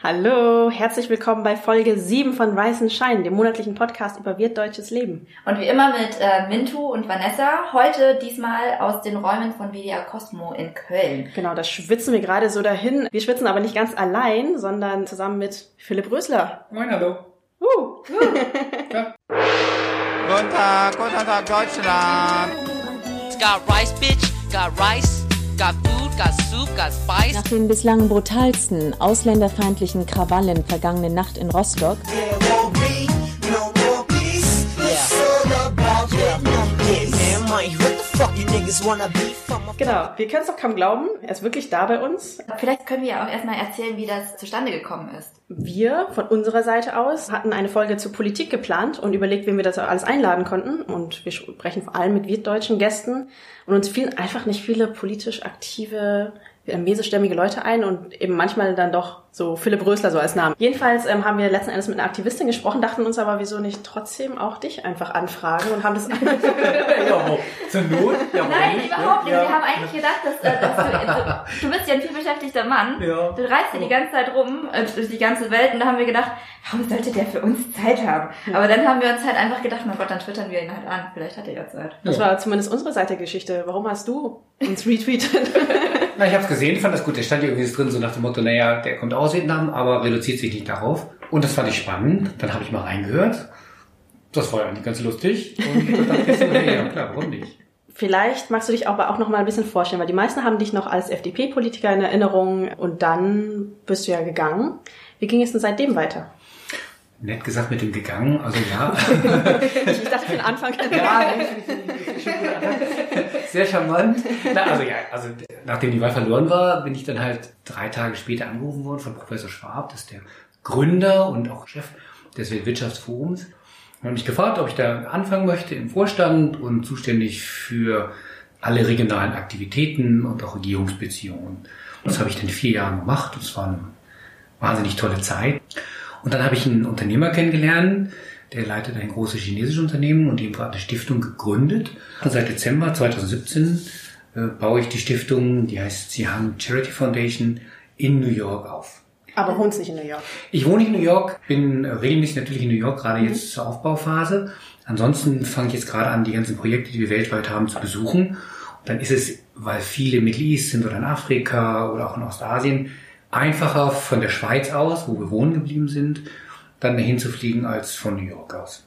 Hallo, herzlich willkommen bei Folge 7 von Weißen Schein, dem monatlichen Podcast über wirtdeutsches Leben. Und wie immer mit äh, Mintu und Vanessa, heute diesmal aus den Räumen von WDR Cosmo in Köln. Genau, da schwitzen wir gerade so dahin. Wir schwitzen aber nicht ganz allein, sondern zusammen mit Philipp Rösler. Moin, hallo. Uh. uh. ja. Guten Tag, guten Tag, Deutschland. It's got rice, bitch, got rice, got food, got soup, got spice. Nach den bislang brutalsten ausländerfeindlichen Krawallen vergangene Nacht in Rostock Genau, wir können es doch kaum glauben. Er ist wirklich da bei uns. Vielleicht können wir ja auch erstmal erzählen, wie das zustande gekommen ist. Wir von unserer Seite aus hatten eine Folge zur Politik geplant und überlegt, wen wir das alles einladen konnten. Und wir sprechen vor allem mit wirtdeutschen Gästen. Und uns fielen einfach nicht viele politisch aktive mesestämmige Leute ein und eben manchmal dann doch so Philipp Rösler so als Name. Jedenfalls ähm, haben wir letzten Endes mit einer Aktivistin gesprochen, dachten uns aber, wieso nicht trotzdem auch dich einfach anfragen und haben das... ja, zur Not? Ja, Nein, nicht? überhaupt nicht. Ja. Wir haben eigentlich gedacht, dass, äh, dass du, du, du, bist ja ein vielbeschäftigter Mann. Ja. Du reist ja die ganze Zeit rum äh, durch die ganze Welt und da haben wir gedacht, warum sollte der für uns Zeit haben? Aber dann haben wir uns halt einfach gedacht, mein Gott, dann twittern wir ihn halt an. Vielleicht hat er ja Zeit. Das war zumindest unsere Seite der Geschichte. Warum hast du uns retweetet? Na, ich habe es gesehen, fand das gut. Der stand ja irgendwie drin, so nach dem Motto, naja, der kommt aus Vietnam, aber reduziert sich nicht darauf. Und das fand ich spannend. Dann habe ich mal reingehört. Das war ja eigentlich ganz lustig. Und dann dachte ich, ja klar, warum nicht? Vielleicht magst du dich aber auch noch mal ein bisschen vorstellen, weil die meisten haben dich noch als FDP-Politiker in Erinnerung und dann bist du ja gegangen. Wie ging es denn seitdem weiter? Nett gesagt mit dem gegangen, also ja. ich dachte für den Anfang. ja, sehr charmant. Na, also ja, also nachdem die Wahl verloren war, bin ich dann halt drei Tage später angerufen worden von Professor Schwab, das ist der Gründer und auch Chef des Weltwirtschaftsforums. Und mich gefragt, ob ich da anfangen möchte im Vorstand und zuständig für alle regionalen Aktivitäten und auch Regierungsbeziehungen. Und das habe ich dann vier Jahre gemacht. Das war eine wahnsinnig tolle Zeit. Und dann habe ich einen Unternehmer kennengelernt, der leitet ein großes chinesisches Unternehmen und die hat eine Stiftung gegründet. Und seit Dezember 2017 äh, baue ich die Stiftung, die heißt Zihang Charity Foundation, in New York auf. Aber wohnst nicht in New York? Ich wohne nicht in New York, bin regelmäßig natürlich in New York, gerade mhm. jetzt zur Aufbauphase. Ansonsten fange ich jetzt gerade an, die ganzen Projekte, die wir weltweit haben, zu besuchen. Und dann ist es, weil viele Middle East sind oder in Afrika oder auch in Ostasien, einfacher von der Schweiz aus, wo wir wohnen geblieben sind, dann dahin zu fliegen als von New York aus.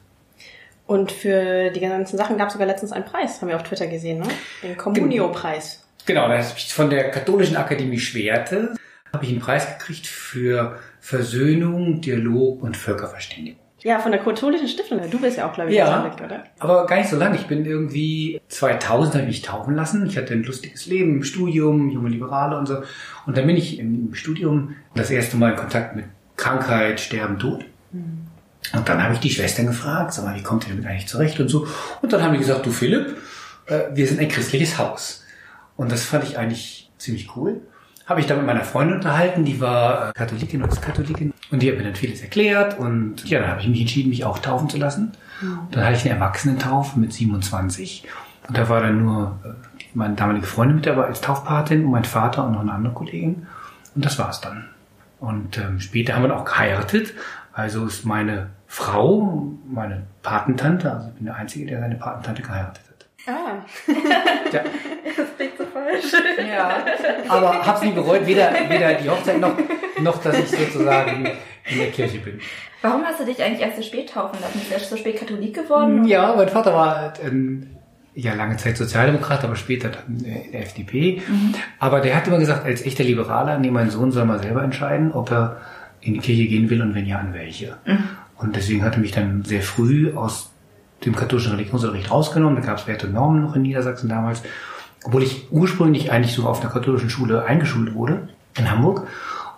Und für die ganzen Sachen gab es sogar letztens einen Preis, haben wir auf Twitter gesehen, ne? Den Communio-Preis. Genau, da habe ich von der Katholischen Akademie Schwerte habe ich einen Preis gekriegt für Versöhnung, Dialog und Völkerverständigung. Ja, von der katholischen Stiftung. Du bist ja auch, glaube ich, ja, Katholik, oder? Aber gar nicht so lange. Ich bin irgendwie 2000 habe ich mich taufen lassen. Ich hatte ein lustiges Leben im Studium, junge Liberale und so. Und dann bin ich im Studium das erste Mal in Kontakt mit Krankheit, Sterben, Tod. Mhm. Und dann habe ich die Schwestern gefragt, sag mal, wie kommt ihr damit eigentlich zurecht und so. Und dann haben die gesagt, du Philipp, äh, wir sind ein christliches Haus. Und das fand ich eigentlich ziemlich cool. Habe ich dann mit meiner Freundin unterhalten, die war äh, Katholikin und ist Katholikin. Und die hat mir dann vieles erklärt. Und ja, dann habe ich mich entschieden, mich auch taufen zu lassen. Mhm. Dann hatte ich eine Erwachsenentaufe mit 27. Und da war dann nur äh, meine damalige Freundin mit dabei als Taufpatin und mein Vater und noch eine andere Kollegin. Und das war's dann. Und ähm, später haben wir dann auch geheiratet. Also ist meine Frau, meine Patentante, also ich bin der Einzige, der seine Patentante geheiratet hat. Ah. ja. Das klingt so falsch. Ja. Aber hab's nie bereut, weder, weder die Hochzeit noch, noch, dass ich sozusagen in der Kirche bin. Warum hast du dich eigentlich erst so spät taufen lassen? Bist du erst so spät Katholik geworden? Ja, mein Vater war halt, ähm, ja lange Zeit Sozialdemokrat, aber später dann der FDP. Mhm. Aber der hat immer gesagt, als echter Liberaler, nee, mein Sohn soll mal selber entscheiden, ob er in die Kirche gehen will und wenn ja, an welche. Mhm. Und deswegen hat er mich dann sehr früh aus dem katholischen Religionsunterricht rausgenommen. Da gab es Werte und Normen noch in Niedersachsen damals. Obwohl ich ursprünglich eigentlich so auf einer katholischen Schule eingeschult wurde, in Hamburg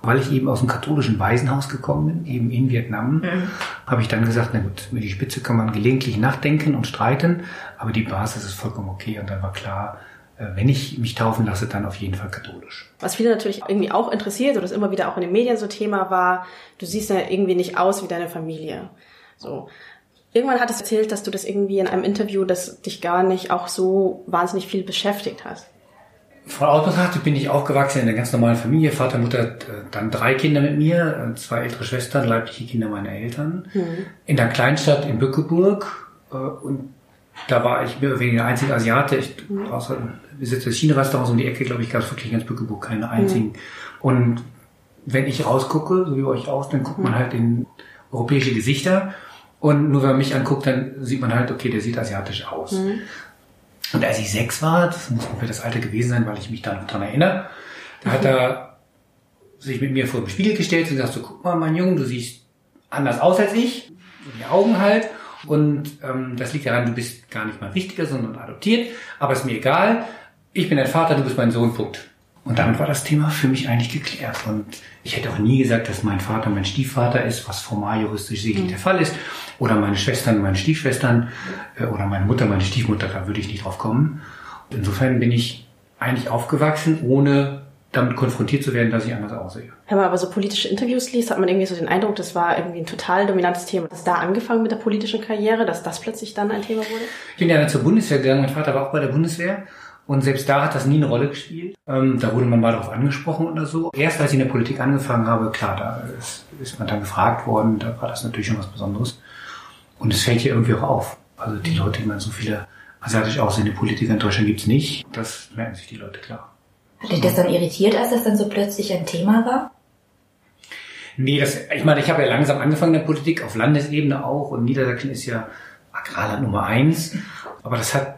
weil ich eben aus dem katholischen Waisenhaus gekommen bin, eben in Vietnam, mhm. habe ich dann gesagt, na gut, über die Spitze kann man gelegentlich nachdenken und streiten, aber die Basis ist vollkommen okay. Und dann war klar, äh, wenn ich mich taufen lasse, dann auf jeden Fall katholisch. Was viele natürlich irgendwie auch interessiert oder das immer wieder auch in den Medien so Thema war, du siehst ja irgendwie nicht aus wie deine Familie. So. Irgendwann hat es erzählt, dass du das irgendwie in einem Interview, das dich gar nicht auch so wahnsinnig viel beschäftigt hast. Von aus betrachtet bin ich aufgewachsen in einer ganz normalen Familie. Vater, Mutter, dann drei Kinder mit mir, zwei ältere Schwestern, leibliche Kinder meiner Eltern. Mhm. In der Kleinstadt in Bückeburg. Äh, und da war ich mehr oder weniger der einzige Asiate. Ich, mhm. außer besitze das China-Restaurant um die Ecke, glaube ich, gab es wirklich in ganz Bückeburg keine einzigen. Mhm. Und wenn ich rausgucke, so wie bei euch aus, dann guckt man mhm. halt in europäische Gesichter. Und nur wenn man mich anguckt, dann sieht man halt, okay, der sieht asiatisch aus. Mhm. Und als ich sechs war, das muss ungefähr das Alter gewesen sein, weil ich mich da noch dran erinnere, da hat er sich mit mir vor dem Spiegel gestellt und gesagt, so guck mal, mein Junge, du siehst anders aus als ich, die Augen halt. Und ähm, das liegt daran, du bist gar nicht mal richtiger, sondern adoptiert. Aber ist mir egal. Ich bin dein Vater, du bist mein Sohn, Punkt. Und damit war das Thema für mich eigentlich geklärt. Und ich hätte auch nie gesagt, dass mein Vater mein Stiefvater ist, was formal juristisch sicherlich mhm. der Fall ist. Oder meine Schwestern, meine Stiefschwestern äh, oder meine Mutter, meine Stiefmutter, da würde ich nicht drauf kommen. Insofern bin ich eigentlich aufgewachsen, ohne damit konfrontiert zu werden, dass ich anders aussehe. Wenn man aber so politische Interviews liest, hat man irgendwie so den Eindruck, das war irgendwie ein total dominantes Thema. Hast da angefangen mit der politischen Karriere, dass das plötzlich dann ein Thema wurde? Ich bin ja dann zur Bundeswehr gegangen. Mein Vater war auch bei der Bundeswehr. Und selbst da hat das nie eine Rolle gespielt. Ähm, da wurde man mal darauf angesprochen oder so. Erst als ich in der Politik angefangen habe, klar, da ist, ist man dann gefragt worden, da war das natürlich schon was Besonderes. Und es fällt hier irgendwie auch auf. Also die Leute, ich meine, so viele asiatisch aussehende Politiker in Deutschland gibt's nicht. Das merken sich die Leute klar. Hat dich das dann irritiert, als das dann so plötzlich ein Thema war? Nee, das, ich meine, ich habe ja langsam angefangen in der Politik, auf Landesebene auch. Und Niedersachsen ist ja Agrarland Nummer eins. Aber das hat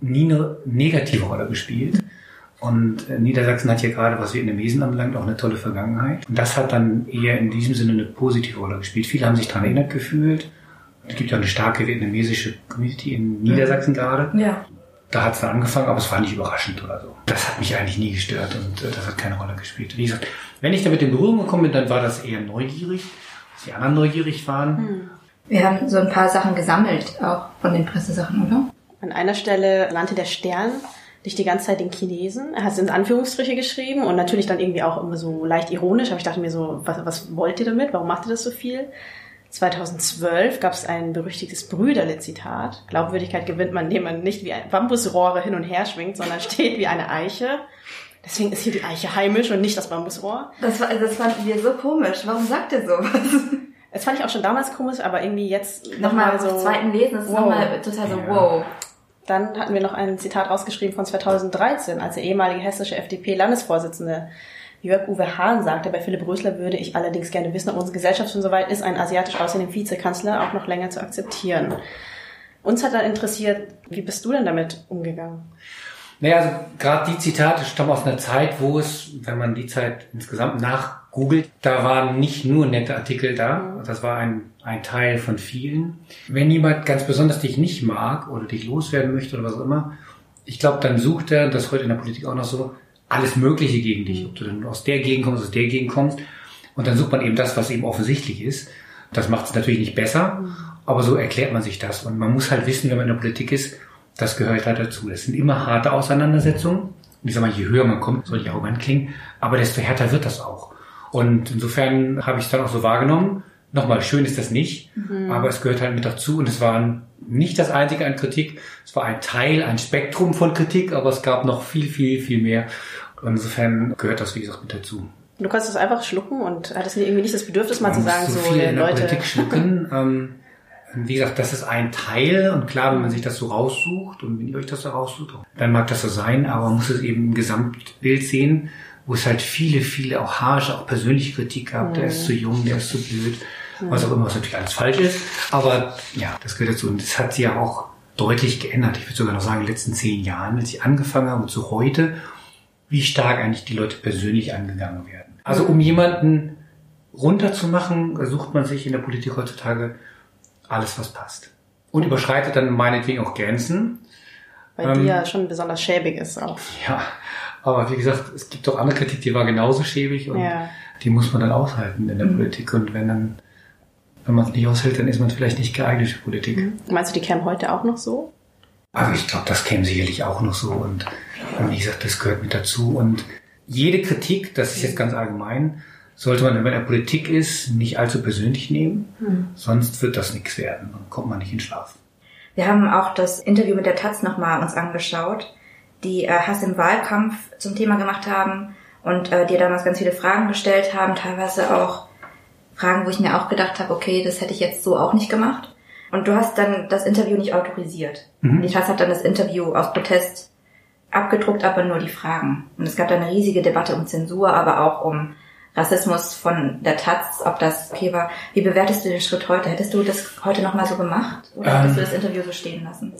nie eine negative Rolle gespielt. Und äh, Niedersachsen hat ja gerade, was Vietnamesen anbelangt, auch eine tolle Vergangenheit. Und das hat dann eher in diesem Sinne eine positive Rolle gespielt. Viele haben sich daran erinnert gefühlt. Es gibt ja eine starke vietnamesische Community in Niedersachsen gerade. Ja. Da hat es dann angefangen, aber es war nicht überraschend oder so. Das hat mich eigentlich nie gestört und äh, das hat keine Rolle gespielt. Wie gesagt, wenn ich damit in Berührung gekommen bin, dann war das eher neugierig, dass die anderen neugierig waren. Hm. Wir haben so ein paar Sachen gesammelt, auch von den Pressesachen, oder? An einer Stelle nannte der Stern dich die ganze Zeit den Chinesen. Er hat es in Anführungsstriche geschrieben und natürlich dann irgendwie auch immer so leicht ironisch. Aber ich dachte mir so, was, was wollt ihr damit? Warum macht ihr das so viel? 2012 gab es ein berüchtigtes Brüderle-Zitat. Glaubwürdigkeit gewinnt man, indem man nicht wie ein Bambusrohre hin und her schwingt, sondern steht wie eine Eiche. Deswegen ist hier die Eiche heimisch und nicht das Bambusrohr. Das, war, das fanden wir so komisch. Warum sagt ihr sowas? Das fand ich auch schon damals komisch, aber irgendwie jetzt nochmal noch so. zweiten Lesen ist wow. nochmal total so wow. Dann hatten wir noch ein Zitat rausgeschrieben von 2013, als der ehemalige hessische FDP-Landesvorsitzende Jörg-Uwe Hahn sagte, bei Philipp Rösler würde ich allerdings gerne wissen, ob unsere Gesellschaft schon so weit ist, einen asiatisch aussehenden Vizekanzler auch noch länger zu akzeptieren. Uns hat dann interessiert, wie bist du denn damit umgegangen? Naja, also gerade die Zitate stammen aus einer Zeit, wo es, wenn man die Zeit insgesamt nachgoogelt, da waren nicht nur nette Artikel da. Mhm. Das war ein, ein Teil von vielen. Wenn jemand ganz besonders dich nicht mag oder dich loswerden möchte oder was auch immer, ich glaube, dann sucht er, das heute in der Politik auch noch so, alles Mögliche gegen dich. Ob du dann aus der Gegend kommst, aus der Gegend kommst. Und dann sucht man eben das, was eben offensichtlich ist. Das macht es natürlich nicht besser, aber so erklärt man sich das. Und man muss halt wissen, wenn man in der Politik ist, das gehört halt dazu. Das sind immer harte Auseinandersetzungen. Und ich sag mal, je höher man kommt, soll ich arrogant klingen, aber desto härter wird das auch. Und insofern habe ich es dann auch so wahrgenommen. Nochmal, schön ist das nicht, mhm. aber es gehört halt mit dazu. Und es war nicht das einzige an Kritik. Es war ein Teil, ein Spektrum von Kritik, aber es gab noch viel, viel, viel mehr. Und insofern gehört das, wie gesagt, mit dazu. Du kannst es einfach schlucken und hattest irgendwie nicht das Bedürfnis, mal man zu sagen, so, viel in der Leute. Politik schlucken. ähm, wie gesagt, das ist ein Teil und klar, wenn man sich das so raussucht und wenn ihr euch das so raussucht, dann mag das so sein, aber man muss es eben im Gesamtbild sehen, wo es halt viele, viele auch harsche, auch persönliche Kritik gab. Mhm. Der ist zu jung, der ist zu blöd. Was auch immer, was natürlich alles falsch ist. Aber ja, das gehört dazu. Und das hat sich ja auch deutlich geändert. Ich würde sogar noch sagen, in den letzten zehn Jahren, als ich angefangen habe und zu heute, wie stark eigentlich die Leute persönlich angegangen werden. Also um jemanden runterzumachen, sucht man sich in der Politik heutzutage alles, was passt. Und überschreitet dann meinetwegen auch Grenzen. Weil ähm, die ja schon besonders schäbig ist auch. Ja, aber wie gesagt, es gibt auch andere Kritik, die war genauso schäbig und ja. die muss man dann aushalten in der mhm. Politik. Und wenn dann, wenn man es nicht aushält, dann ist man vielleicht nicht geeignet für Politik. Mhm. Meinst du, die kämen heute auch noch so? Also ich glaube, das käme sicherlich auch noch so und, wie gesagt, das gehört mit dazu. Und jede Kritik, das ist jetzt ganz allgemein, sollte man, wenn man in der Politik ist, nicht allzu persönlich nehmen, mhm. sonst wird das nichts werden. Dann kommt man nicht in Schlaf. Wir haben auch das Interview mit der Taz nochmal uns angeschaut. die äh, Hass im Wahlkampf zum Thema gemacht haben und äh, dir damals ganz viele Fragen gestellt haben, teilweise auch Fragen, wo ich mir auch gedacht habe, okay, das hätte ich jetzt so auch nicht gemacht. Und du hast dann das Interview nicht autorisiert. Mhm. Die Taz hat dann das Interview aus Protest abgedruckt, aber nur die Fragen. Und es gab dann eine riesige Debatte um Zensur, aber auch um Rassismus von der Taz, ob das okay war. Wie bewertest du den Schritt heute? Hättest du das heute nochmal so gemacht? Oder ähm, hättest du das Interview so stehen lassen?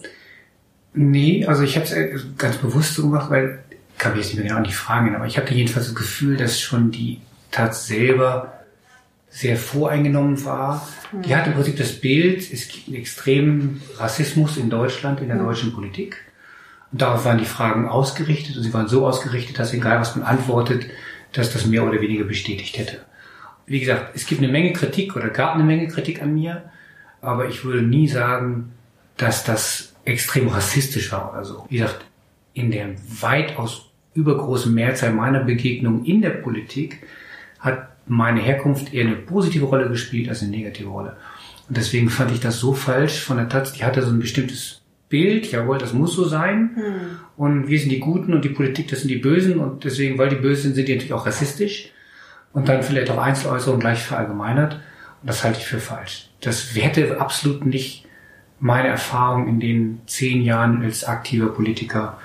Nee, also ich habe es ganz bewusst so gemacht, weil, kann ich jetzt nicht mehr genau an die Fragen aber ich hatte jedenfalls das Gefühl, dass schon die Taz selber sehr voreingenommen war. Mhm. Die hat im Prinzip das Bild, es gibt einen extremen Rassismus in Deutschland, in der mhm. deutschen Politik. Und darauf waren die Fragen ausgerichtet und sie waren so ausgerichtet, dass egal was man antwortet, dass das mehr oder weniger bestätigt hätte. Wie gesagt, es gibt eine Menge Kritik oder gab eine Menge Kritik an mir, aber ich würde nie sagen, dass das extrem rassistisch war oder so. Wie gesagt, in der weitaus übergroßen Mehrzahl meiner Begegnungen in der Politik hat meine Herkunft eher eine positive Rolle gespielt als eine negative Rolle. Und deswegen fand ich das so falsch von der Taz. Die hatte so ein bestimmtes Bild, jawohl, das muss so sein. Hm. Und wir sind die Guten und die Politik, das sind die Bösen. Und deswegen, weil die Bösen sind, sind die natürlich auch rassistisch. Und dann vielleicht auch Einzeläußerungen gleich verallgemeinert. Und das halte ich für falsch. Das hätte absolut nicht meine Erfahrung in den zehn Jahren als aktiver Politiker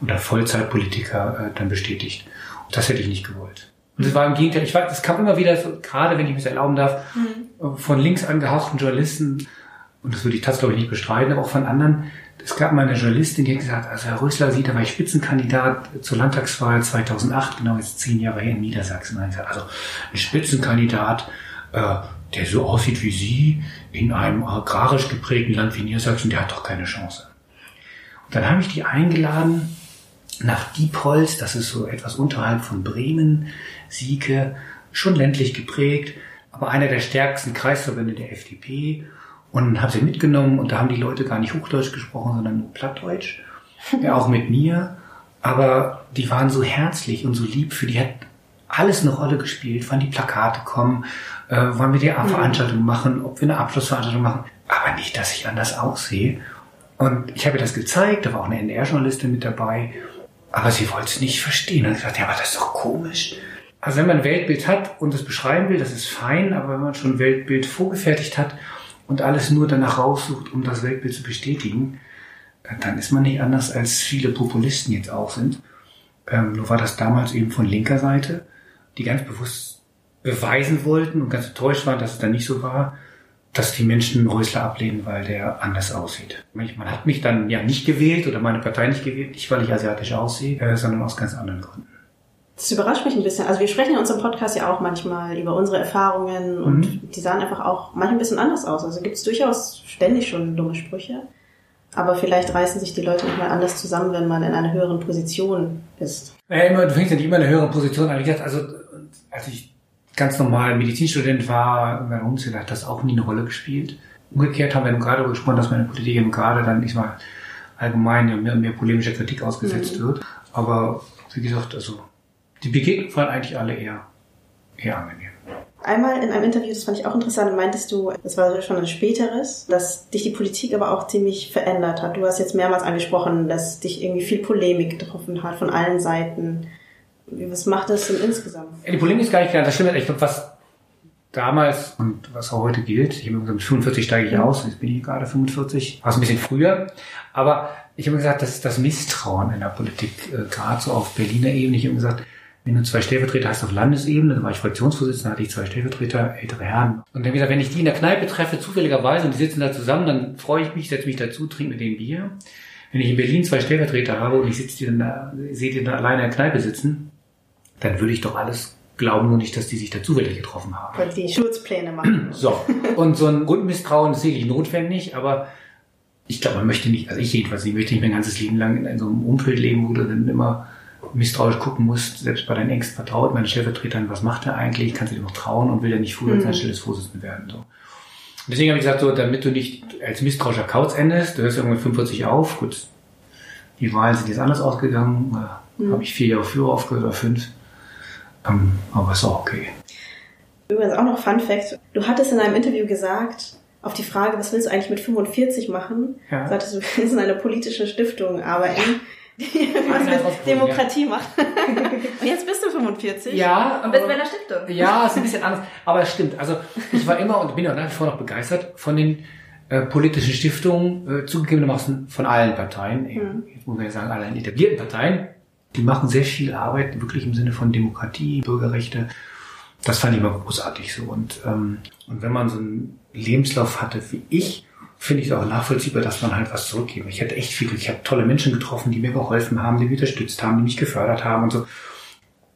oder Vollzeitpolitiker äh, dann bestätigt. Und das hätte ich nicht gewollt. Und das war im Gegenteil, ich weiß, das kam immer wieder, so, gerade wenn ich das erlauben darf, mhm. von links angehauchten Journalisten, und das würde ich tatsächlich glaube ich nicht bestreiten, aber auch von anderen. Es gab mal eine Journalistin, die hat gesagt, also Herr Rösler sieht, da war ich Spitzenkandidat zur Landtagswahl 2008, genau jetzt zehn Jahre her in Niedersachsen. Also ein Spitzenkandidat, äh, der so aussieht wie Sie, in einem agrarisch geprägten Land wie Niedersachsen, der hat doch keine Chance. Und dann habe ich die eingeladen nach Diepholz, das ist so etwas unterhalb von Bremen, Sieke, schon ländlich geprägt, aber einer der stärksten Kreisverbände der FDP und habe sie mitgenommen und da haben die Leute gar nicht Hochdeutsch gesprochen, sondern nur Plattdeutsch, ja, auch mit mir, aber die waren so herzlich und so lieb, für die hat alles eine Rolle gespielt, wann die Plakate kommen, äh, wann wir die Veranstaltung machen, ob wir eine Abschlussveranstaltung machen, aber nicht, dass ich anders aussehe. Und ich habe ihr das gezeigt, da war auch eine NDR-Journalistin mit dabei, aber sie wollte es nicht verstehen. Und ich gesagt, ja, aber das ist doch komisch. Also wenn man ein Weltbild hat und es beschreiben will, das ist fein, aber wenn man schon ein Weltbild vorgefertigt hat und alles nur danach raussucht, um das Weltbild zu bestätigen, dann ist man nicht anders als viele Populisten jetzt auch sind. Ähm, nur war das damals eben von linker Seite, die ganz bewusst beweisen wollten und ganz enttäuscht waren, dass es dann nicht so war, dass die Menschen Rösler ablehnen, weil der anders aussieht. Man hat mich dann ja nicht gewählt oder meine Partei nicht gewählt, nicht weil ich asiatisch aussehe, äh, sondern aus ganz anderen Gründen. Das überrascht mich ein bisschen. Also wir sprechen in unserem Podcast ja auch manchmal über unsere Erfahrungen und mhm. die sahen einfach auch manchmal ein bisschen anders aus. Also gibt es durchaus ständig schon dumme Sprüche. Aber vielleicht reißen sich die Leute nochmal anders zusammen, wenn man in einer höheren Position ist. Ja, immer, du fängst ja nicht immer in einer höheren Position an. Wie gesagt, also als ich ganz normal Medizinstudent war, meiner Umzug hat das auch nie eine Rolle gespielt. Umgekehrt haben wir gerade darüber gesprochen, dass meine Politik eben gerade dann, ich mal, allgemein mehr und mehr polemischer Kritik ausgesetzt mhm. wird. Aber wie gesagt, also die Begegnungen waren eigentlich alle eher, eher angenehm. Einmal in einem Interview, das fand ich auch interessant, meintest du, das war schon ein späteres, dass dich die Politik aber auch ziemlich verändert hat. Du hast jetzt mehrmals angesprochen, dass dich irgendwie viel Polemik getroffen hat von allen Seiten. Was macht das denn insgesamt? Die Polemik ist gar nicht klar. Das stimmt. Ich glaube, was damals und was auch heute gilt, ich habe gesagt, mit 45 steige ich aus, jetzt bin ich gerade 45, war es ein bisschen früher, aber ich habe gesagt, das ist das Misstrauen in der Politik, äh, gerade so auf Berliner Ebene. Ich habe gesagt, wenn du zwei Stellvertreter hast auf Landesebene, dann war ich Fraktionsvorsitzender, hatte ich zwei Stellvertreter, ältere Herren. Und dann gesagt, wenn ich die in der Kneipe treffe, zufälligerweise, und die sitzen da zusammen, dann freue ich mich, setze mich dazu, trinke mit denen Bier. Wenn ich in Berlin zwei Stellvertreter habe und ich sitze die dann da, sehe die dann alleine in der Kneipe sitzen, dann würde ich doch alles glauben, nur nicht, dass die sich da zufällig getroffen haben. Weil die Schutzpläne machen. So. Und so ein Grundmisstrauen ist sicherlich notwendig, aber ich glaube, man möchte nicht, also ich jedenfalls, ich möchte nicht mein ganzes Leben lang in so einem Umfeld leben, wo du dann immer misstrauisch gucken musst, selbst bei deinen engsten Vertrauten, meinen Stellvertretern, was macht er eigentlich, kannst du dir noch trauen und will er nicht früher mhm. sein stilles Vorsitzender werden. So. Deswegen habe ich gesagt, so, damit du nicht als misstrauischer Kauz endest, du hörst irgendwann 45 auf, gut, die Wahlen sind jetzt anders ausgegangen, mhm. habe ich vier Jahre früher aufgehört oder fünf, ähm, aber ist auch okay. Übrigens auch noch Fun Fact, du hattest in einem Interview gesagt, auf die Frage, was willst du eigentlich mit 45 machen, ja. sagtest du, willst in einer politischen Stiftung arbeiten. was mit Demokratie macht. Und jetzt bist du 45. Ja. Und bist bei einer Stiftung. Ja, ist ein bisschen anders. Aber es stimmt. Also ich war immer und bin auch nach wie vor noch begeistert von den äh, politischen Stiftungen, äh, zugegebenermaßen von allen Parteien. Mhm. Jetzt muss man ja sagen, allen etablierten Parteien. Die machen sehr viel Arbeit, wirklich im Sinne von Demokratie, Bürgerrechte. Das fand ich immer großartig so. Und, ähm, und wenn man so einen Lebenslauf hatte wie ich, finde ich es auch nachvollziehbar, dass man halt was zurückgeben. Ich hatte echt viel Glück. Ich habe tolle Menschen getroffen, die mir geholfen haben, die mich unterstützt haben, die mich gefördert haben und so.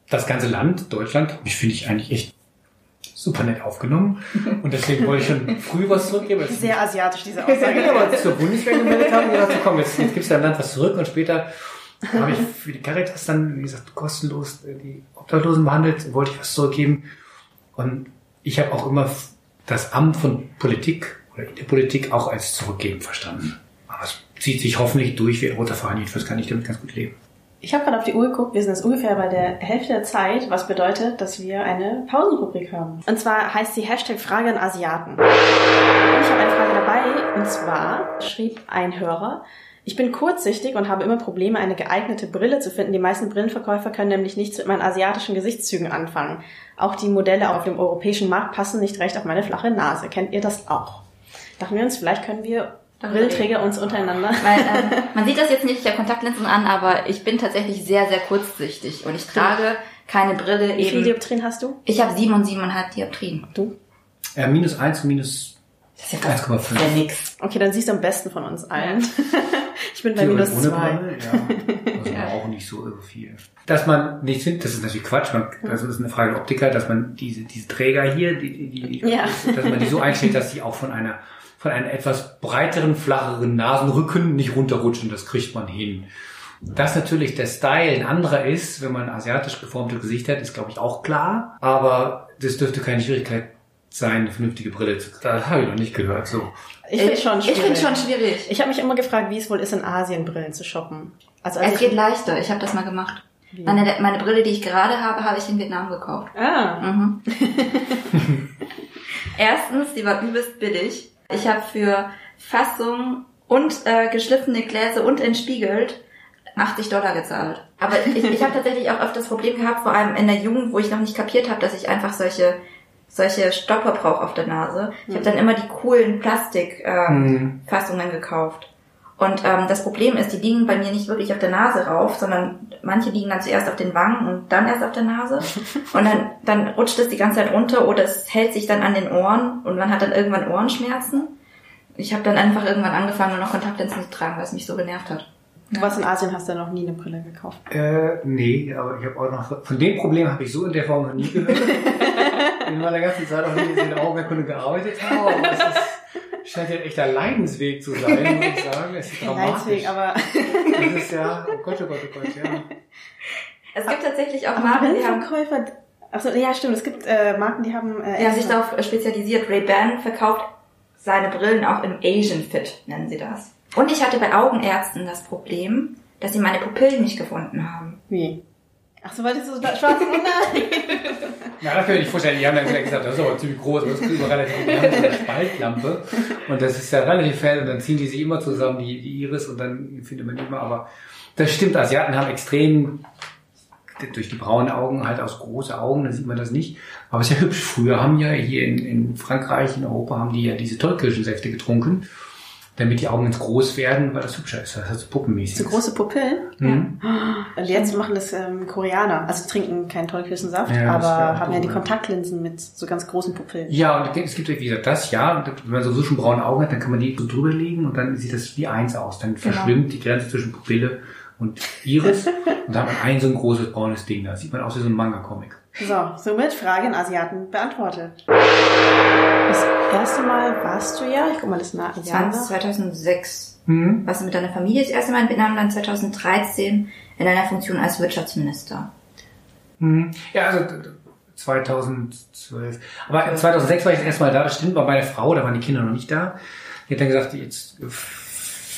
Das ganze Land, Deutschland, ich finde ich eigentlich echt super nett aufgenommen. Und deswegen wollte ich schon früh was zurückgeben. Sehr asiatisch, diese Aussage. ja, aber zur Bundeswehr gemeldet haben und gesagt, so, komm, jetzt, jetzt gibst du deinem Land was zurück und später habe ich für die Caritas dann, wie gesagt, kostenlos die Obdachlosen behandelt, wollte ich was zurückgeben. Und ich habe auch immer das Amt von Politik der Politik auch als Zurückgeben verstanden. Aber es zieht sich hoffentlich durch wie roter Faden. Jedenfalls kann ich damit ganz gut leben. Ich habe gerade auf die Uhr geguckt, wir sind jetzt ungefähr bei der Hälfte der Zeit, was bedeutet, dass wir eine Pausenrubrik haben. Und zwar heißt sie Hashtag Frage an Asiaten. Und ich habe eine Frage dabei, und zwar schrieb ein Hörer, ich bin kurzsichtig und habe immer Probleme, eine geeignete Brille zu finden. Die meisten Brillenverkäufer können nämlich nichts mit meinen asiatischen Gesichtszügen anfangen. Auch die Modelle auf dem europäischen Markt passen nicht recht auf meine flache Nase. Kennt ihr das auch? Dachten wir uns, vielleicht können wir Brillenträger uns untereinander. Weil, ähm, man sieht das jetzt nicht, ich habe Kontaktlinsen an, aber ich bin tatsächlich sehr, sehr kurzsichtig und ich trage keine Brille Wie viele Dioptrien hast du? Ich habe sieben und siebeneinhalb Dioptrien. Du? Ja, minus eins und minus das ist ja 1,5. Ja, nix. Okay, dann siehst du am besten von uns allen. ich bin bei minus ohne zwei. Brille, ja. Also ja. auch nicht so irre viel. Dass man nicht findet, das ist natürlich Quatsch, man, das ist eine Frage der Optiker, dass man diese, diese Träger hier, die, die, die ja. dass man die so einstellt, dass sie auch von einer von einem etwas breiteren, flacheren Nasenrücken nicht runterrutschen. Das kriegt man hin. Dass natürlich der Style ein anderer ist, wenn man asiatisch geformte Gesicht hat, ist glaube ich auch klar. Aber das dürfte keine Schwierigkeit sein, eine vernünftige Brille zu. Da habe ich noch nicht gehört. So. Ich finde schon schwierig. Ich finde schon schwierig. Ich habe mich immer gefragt, wie es wohl ist, in Asien Brillen zu shoppen. Also, also es geht leichter. Ich habe das mal gemacht. Meine, meine Brille, die ich gerade habe, habe ich in Vietnam gekauft. Ah. Mhm. Erstens, die war übelst billig. Ich habe für Fassung und äh, geschliffene Gläser und entspiegelt 80 Dollar gezahlt. Aber ich, ich habe tatsächlich auch oft das Problem gehabt, vor allem in der Jugend, wo ich noch nicht kapiert habe, dass ich einfach solche solche Stopper brauche auf der Nase. Ich habe dann immer die coolen Plastikfassungen ähm, mhm. gekauft. Und ähm, das Problem ist, die liegen bei mir nicht wirklich auf der Nase rauf, sondern manche liegen dann zuerst auf den Wangen und dann erst auf der Nase. Und dann, dann rutscht es die ganze Zeit runter oder es hält sich dann an den Ohren und man hat dann irgendwann Ohrenschmerzen. Ich habe dann einfach irgendwann angefangen, nur noch Kontaktlinsen zu tragen, weil es mich so genervt hat. Du warst in Asien, hast du ja noch nie eine Brille gekauft? Äh, nee, aber ich habe auch noch, von dem Problem habe ich so in der Form noch nie gehört. in meiner ganzen Zeit auch nie in der Augenkunde gearbeitet habe, aber es ist, scheint ja ein echter Leidensweg zu sein, muss ich sagen. Es ist dramatisch. Leidensweg, aber. das ist ja, oh Gott, oh Gott, oh Gott, ja. Es gibt tatsächlich auch Marken, die haben... Achso, ja, stimmt. Es gibt äh, Marken, die haben... Äh, die haben sich darauf spezialisiert. Ray-Ban verkauft seine Brillen auch im Asian Fit, nennen sie das. Und ich hatte bei Augenärzten das Problem, dass sie meine Pupillen nicht gefunden haben. Wie? Ach so, weil die so schwarz und nein. Ja, das kann ich nicht vorstellen. Die haben dann gesagt, das ist aber ziemlich groß, das ist immer relativ Die haben so eine Spaltlampe und das ist ja relativ fett und dann ziehen die sich immer zusammen, die, die Iris, und dann findet man immer, aber das stimmt, Asiaten haben extrem durch die braunen Augen halt aus große Augen, da sieht man das nicht. Aber es ist ja hübsch. Früher haben ja hier in, in Frankreich, in Europa, haben die ja diese Tollkirschensäfte getrunken damit die Augen ins groß werden, weil das hübscher ist. Das heißt puppenmäßig. So große Pupillen? Mhm. Ja. Und jetzt machen das ähm, Koreaner. Also trinken keinen Tollkirschensaft, ja, aber haben ja die Kontaktlinsen mit so ganz großen Pupillen. Ja, und es gibt, wie gesagt, das, ja. Und wenn man sowieso schon braune Augen hat, dann kann man die so drüber legen und dann sieht das wie eins aus. Dann genau. verschwimmt die Grenze zwischen Pupille und Iris und dann hat man ein so ein großes braunes Ding. Da sieht man aus wie so ein Manga-Comic. So, somit Fragen Asiaten beantwortet. Das erste Mal warst du ja, ich guck mal das nach. War 2006. Mhm. Warst du mit deiner Familie das erste Mal in Vietnam, dann 2013 in deiner Funktion als Wirtschaftsminister. Mhm. Ja, also 2012. Aber 2006 war ich das erste Mal da, das stimmt, war meine Frau, da waren die Kinder noch nicht da. Die hat dann gesagt, jetzt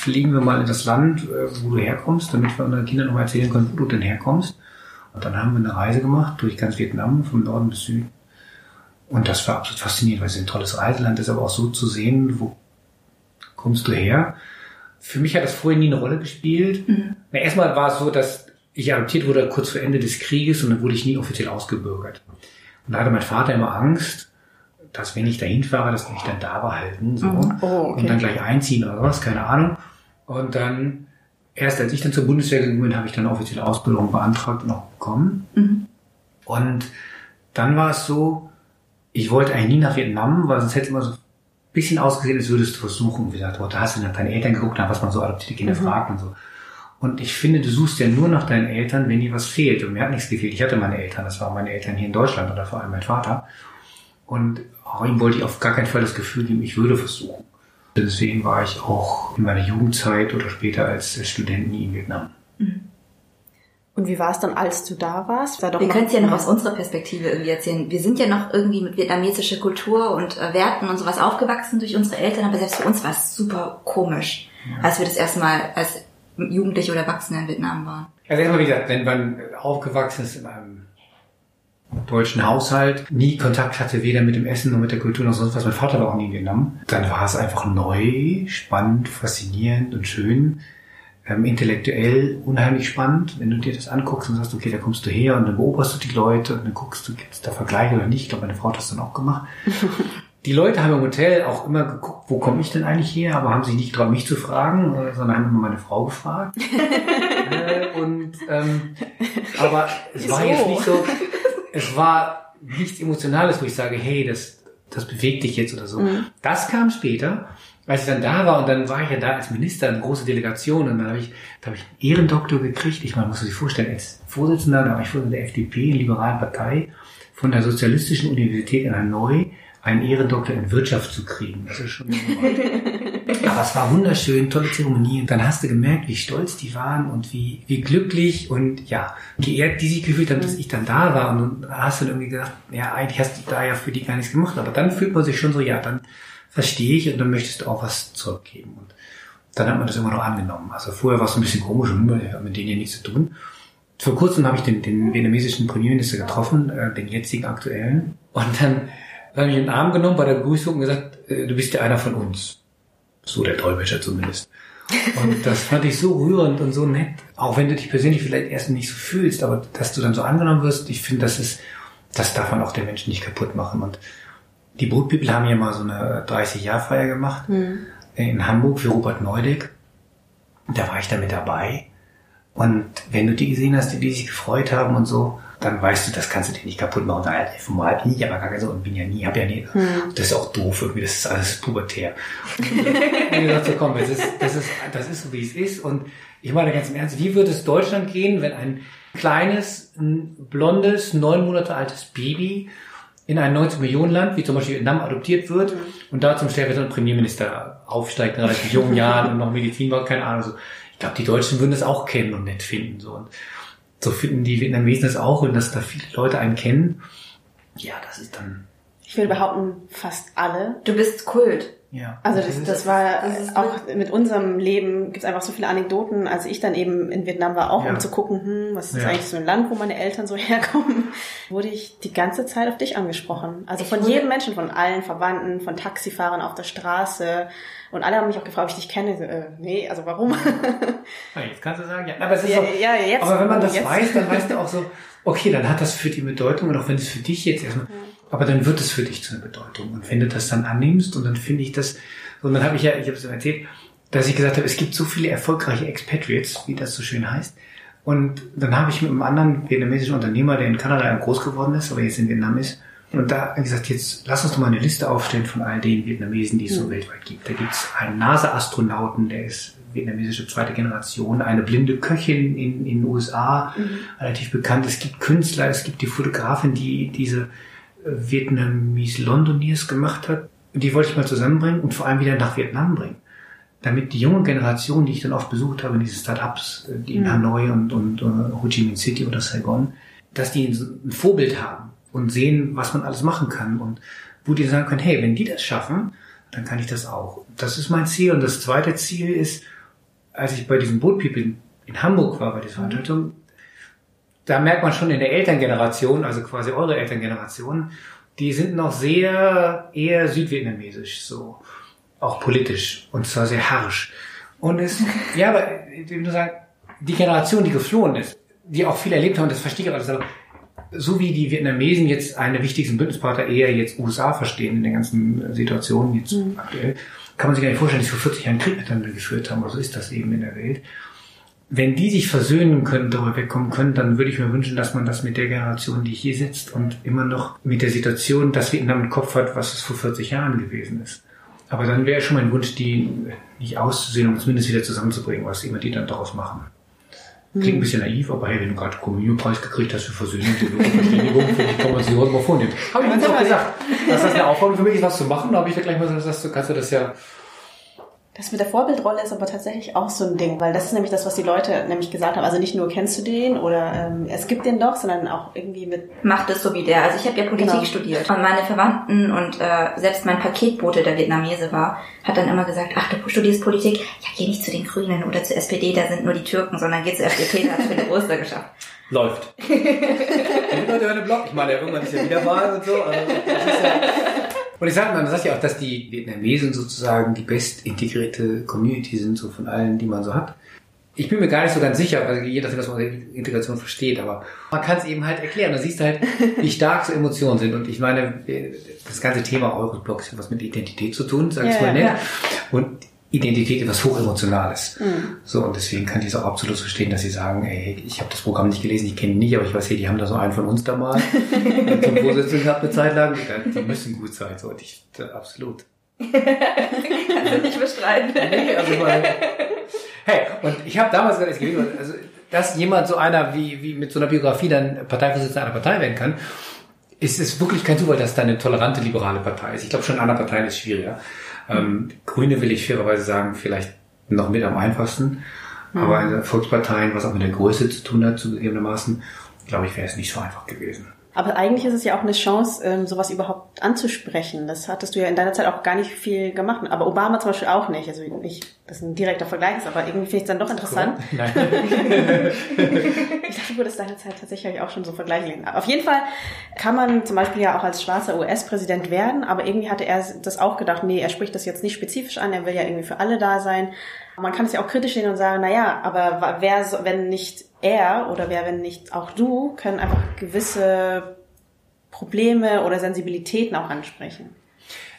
fliegen wir mal in das Land, äh, wo du herkommst, damit wir unseren Kindern noch mal erzählen können, wo du denn herkommst. Und dann haben wir eine Reise gemacht durch ganz Vietnam, vom Norden bis Süden. Und das war absolut faszinierend, weil es ein tolles Reiseland ist, aber auch so zu sehen, wo kommst du her? für mich hat das vorher nie eine Rolle gespielt. Mhm. Na, erstmal war es so, dass ich adoptiert wurde kurz vor Ende des Krieges und dann wurde ich nie offiziell ausgebürgert. Und da hatte mein Vater immer Angst, dass wenn ich dahin fahre, dass mich dann da behalten so Mhm. Oh, okay. und dann gleich einziehen oder was, keine Ahnung. Und dann erst als ich dann zur Bundeswehr gegangen bin, habe ich dann offizielle Ausbildung beantragt und auch bekommen. Mhm. Und dann war es so, ich wollte eigentlich nie nach Vietnam, weil sonst hätte es immer so ein bisschen ausgesehen, als würdest du versuchen. Wie gesagt, oh, da hast du nach deinen Eltern geguckt, nach was man so adoptierte Kinder fragt und so. Und ich finde, du suchst ja nur nach deinen Eltern, wenn dir was fehlt. Und mir hat nichts gefehlt. Ich hatte meine Eltern, das waren meine Eltern hier in Deutschland oder vor allem mein Vater. Und auch ihm wollte ich auf gar keinen Fall das Gefühl geben, ich würde versuchen. Deswegen war ich auch in meiner Jugendzeit oder später als Student nie in Vietnam. Und wie war es dann, als du da warst? War doch Wir können es ja noch aus unserer Perspektive irgendwie erzählen. Wir sind ja noch irgendwie mit vietnamesischer Kultur und äh, Werten und sowas aufgewachsen durch unsere Eltern, aber selbst für uns war es super komisch, als wir das erste Mal als Jugendliche oder Erwachsene in Vietnam waren. Also erstmal, wie gesagt, wenn man aufgewachsen ist in einem deutschen Haushalt, nie Kontakt hatte, weder mit dem Essen noch mit der Kultur noch sonst was, mein Vater war auch nie Vietnam, dann war es einfach neu, spannend, faszinierend und schön, ähm, intellektuell unheimlich spannend, wenn du dir das anguckst und sagst, okay, da kommst du her und dann beobachtest du die Leute und dann guckst du, gibt es da Vergleiche oder nicht. Ich glaube, meine Frau hat das dann auch gemacht. Die Leute haben im Hotel auch immer geguckt, wo komme ich denn eigentlich her, aber haben sich nicht getraut, mich zu fragen, äh, sondern haben immer meine Frau gefragt. äh, und ähm, aber es war jetzt nicht so, es war nichts Emotionales, wo ich sage, hey, das, das bewegt dich jetzt oder so. Das kam später, als ich dann da war und dann war ich ja da als Minister, eine große Delegation und dann habe ich, da habe ich einen Ehrendoktor gekriegt. Ich meine, muss sich vorstellen, als Vorsitzender, da war ich Vorsitzender der FDP, der liberalen Partei, von der Sozialistischen Universität in Hanoi einen Ehrendoktor in Wirtschaft zu kriegen. Das ist schon aber es war wunderschön, tolle Zeremonie. Und dann hast du gemerkt, wie stolz die waren und wie, wie glücklich und ja, geehrt die sich gefühlt haben, dass ich dann da war. Und dann hast du dann irgendwie gedacht, ja, eigentlich hast du da ja für die gar nichts gemacht. Aber dann fühlt man sich schon so, ja, dann verstehe ich und dann möchtest du auch was zurückgeben. Und dann hat man das immer noch angenommen. Also vorher war es ein bisschen komisch und mit denen ja nichts zu tun. Vor kurzem habe ich den, den vietnamesischen Premierminister getroffen, äh, den jetzigen aktuellen. Und dann habe ich ihn in den Arm genommen bei der Begrüßung und gesagt, äh, du bist ja einer von uns. So der Dolmetscher zumindest. Und das fand ich so rührend und so nett. Auch wenn du dich persönlich vielleicht erst nicht so fühlst, aber dass du dann so angenommen wirst, ich finde, das ist, das darf man auch den Menschen nicht kaputt machen. Und die People haben ja mal so eine 30-Jahr-Feier gemacht in Hamburg für Robert Neudeck. Da war ich da mit dabei. Und wenn du die gesehen hast, die, die sich gefreut haben und so, dann weißt du, das kannst du dir nicht kaputt machen. Nein, formal nie, aber gar so und bin ja nie, hab ja nie. Das ist auch doof irgendwie, das ist alles pubertär. Und ich dachte, so, komm, das ist, das ist, das ist so wie es ist. Und ich meine ganz im Ernst, wie würde es Deutschland gehen, wenn ein kleines, ein blondes, neun Monate altes Baby in ein 90 Millionen Land, wie zum Beispiel Vietnam, adoptiert wird und da zum stellvertretenden Premierminister aufsteigt in relativ jungen Jahren und noch Medizin macht, keine Ahnung. So. Ich glaube, die Deutschen würden das auch kennen und nett finden. So. Und so finden die Vietnamesen das auch und dass da viele Leute einen kennen. Ja, das ist dann, Ich will behaupten, fast alle. Du bist Kult. ja. Also das, das war das ist auch mit unserem Leben gibt's einfach so viele Anekdoten. Als ich dann eben in Vietnam war, auch Ja. um zu gucken, hm, was ist Ja. eigentlich so ein Land, wo meine Eltern so herkommen, wurde ich die ganze Zeit auf dich angesprochen. Also Ich von jedem Menschen, von allen Verwandten, von Taxifahrern auf der Straße. Und alle haben mich auch gefragt, ob ich dich kenne. So, äh, nee, also warum? Ja, jetzt kannst du sagen, ja. Aber, es ist Ja, auch, ja, jetzt- aber wenn man das jetzt. weiß, dann weißt du auch so, okay, dann hat das für die Bedeutung und auch wenn es für dich jetzt erstmal, aber dann wird es für dich zu einer Bedeutung. Und wenn du das dann annimmst und dann finde ich das, und dann habe ich ja, ich habe es erzählt, dass ich gesagt habe, es gibt so viele erfolgreiche Expatriates, wie das so schön heißt. Und dann habe ich mit einem anderen vietnamesischen Unternehmer, der in Kanada groß geworden ist, aber jetzt in Vietnam ist, und da gesagt, jetzt lass uns doch mal eine Liste aufstellen von all den Vietnamesen, die es so weltweit gibt. Da gibt es einen NASA-Astronauten, der ist vietnamesische zweite Generation, eine blinde Köchin in, in den USA, relativ bekannt. Es gibt Künstler, es gibt die Fotografin, die diese äh, Vietnamese Londoniers gemacht hat. Und die wollte ich mal zusammenbringen und vor allem wieder nach Vietnam bringen. Damit die junge Generation, die ich dann oft besucht habe, in diese Startups, äh, die in Hanoi und, und äh, Ho Chi Minh City oder Saigon, dass die ein Vorbild haben und sehen, was man alles machen kann und wo die sagen können, hey, wenn die das schaffen, dann kann ich das auch. Das ist mein Ziel. Und das zweite Ziel ist, als ich bei diesem Boat People in, Hamburg war, bei dieser Veranstaltung, da merkt man schon in der Elterngeneration, also quasi eure Elterngeneration, die sind noch sehr eher südvietnamesisch, so auch politisch und zwar sehr harsch. Und es, ja, aber ich will nur sagen, die Generation, die geflohen ist, die auch viel erlebt haben, das verstehe ich alles, aber so wie die Vietnamesen jetzt eine wichtigsten Bündnispartner eher jetzt USA verstehen in der ganzen Situation jetzt mhm. aktuell, kann man sich gar nicht vorstellen, dass sie vor 40 Jahren Krieg miteinander geführt haben, aber so ist das eben in der Welt. Wenn die sich versöhnen können, darüber wegkommen können, dann würde ich mir wünschen, dass man das mit der Generation, die hier sitzt und immer noch mit der Situation, dass Vietnam im Kopf hat, was es vor 40 Jahren gewesen ist. Aber dann wäre schon mein Wunsch, die nicht auszusehen und zumindest wieder zusammenzubringen, was immer die dann daraus machen. Klingt ein bisschen naiv, aber hey, wenn du gerade Kommunionpreis gekriegt hast für Versöhnung und Verständigung, finde ich, kann man sich heute mal vornehmen. Habe ich mir auch gesagt, dass das eine Aufforderung für mich ist, was zu machen. Da habe ich ja gleich mal gesagt, du kannst du das ja das mit der Vorbildrolle ist aber tatsächlich auch so ein Ding, weil das ist nämlich das, was die Leute nämlich gesagt haben. Also nicht nur kennst du den oder ähm, es gibt den doch, sondern auch irgendwie mit... Macht es so wie der. Also ich habe ja Politik genau. studiert. Und meine Verwandten und äh, selbst mein Paketbote, der Vietnamese war, hat dann immer gesagt, ach, du studierst Politik, ja, geh nicht zu den Grünen oder zur SPD, da sind nur die Türken, sondern geh zur FDP, da hast du den Oster geschafft. Läuft. die Leute hören den Blog. Ich meine, irgendwann ist ja wieder Wahl und so. Also, das ist ja und ich sage, man sagt ja auch, dass die Vietnamesen sozusagen die best integrierte Community sind, so von allen, die man so hat. Ich bin mir gar nicht so ganz sicher, also je nachdem, was man Integration versteht, aber man kann es eben halt erklären. Da siehst du halt, wie stark so Emotionen sind. Und ich meine, das ganze Thema Euroblock hat was mit Identität zu tun, sag ich ja, mal nett. Ja. Und Identität etwas Hochemotionales. Mhm. So, und deswegen kann ich es auch absolut verstehen, dass sie sagen, ey, ich habe das Programm nicht gelesen, ich kenne ihn nicht, aber ich weiß, hey, die haben da so einen von uns da mal zum Vorsitzenden gehabt eine Zeit lang. Die, müssen gut sein, so, und ich, da, absolut. also nicht bestreiten. Nee, also mal, hey, und ich habe damals gesagt, also, dass jemand so einer wie, wie mit so einer Biografie dann Parteivorsitzender einer Partei werden kann, ist es wirklich kein Zufall, dass da eine tolerante liberale Partei ist. Ich glaube, schon in anderen Parteien ist es schwieriger. Ähm, Grüne will ich fairerweise sagen, vielleicht noch mit am einfachsten. Mhm. Aber in Volksparteien, was auch mit der Größe zu tun hat, zugegebenermaßen, glaube ich, wäre es nicht so einfach gewesen. Aber eigentlich ist es ja auch eine Chance, ähm, sowas überhaupt anzusprechen. Das hattest du ja in deiner Zeit auch gar nicht viel gemacht. Aber Obama zum Beispiel auch nicht. Also nicht, dass ein direkter Vergleich ist, aber irgendwie finde ich es dann doch interessant. Nein. ich dachte, du würdest deine Zeit tatsächlich auch schon so vergleichen. Auf jeden Fall kann man zum Beispiel ja auch als schwarzer US-Präsident werden, aber irgendwie hatte er das auch gedacht, nee, er spricht das jetzt nicht spezifisch an, er will ja irgendwie für alle da sein. Man kann es ja auch kritisch sehen und sagen, na ja, aber wer, wenn nicht er oder wer, wenn nicht auch du, können einfach gewisse Probleme oder Sensibilitäten auch ansprechen.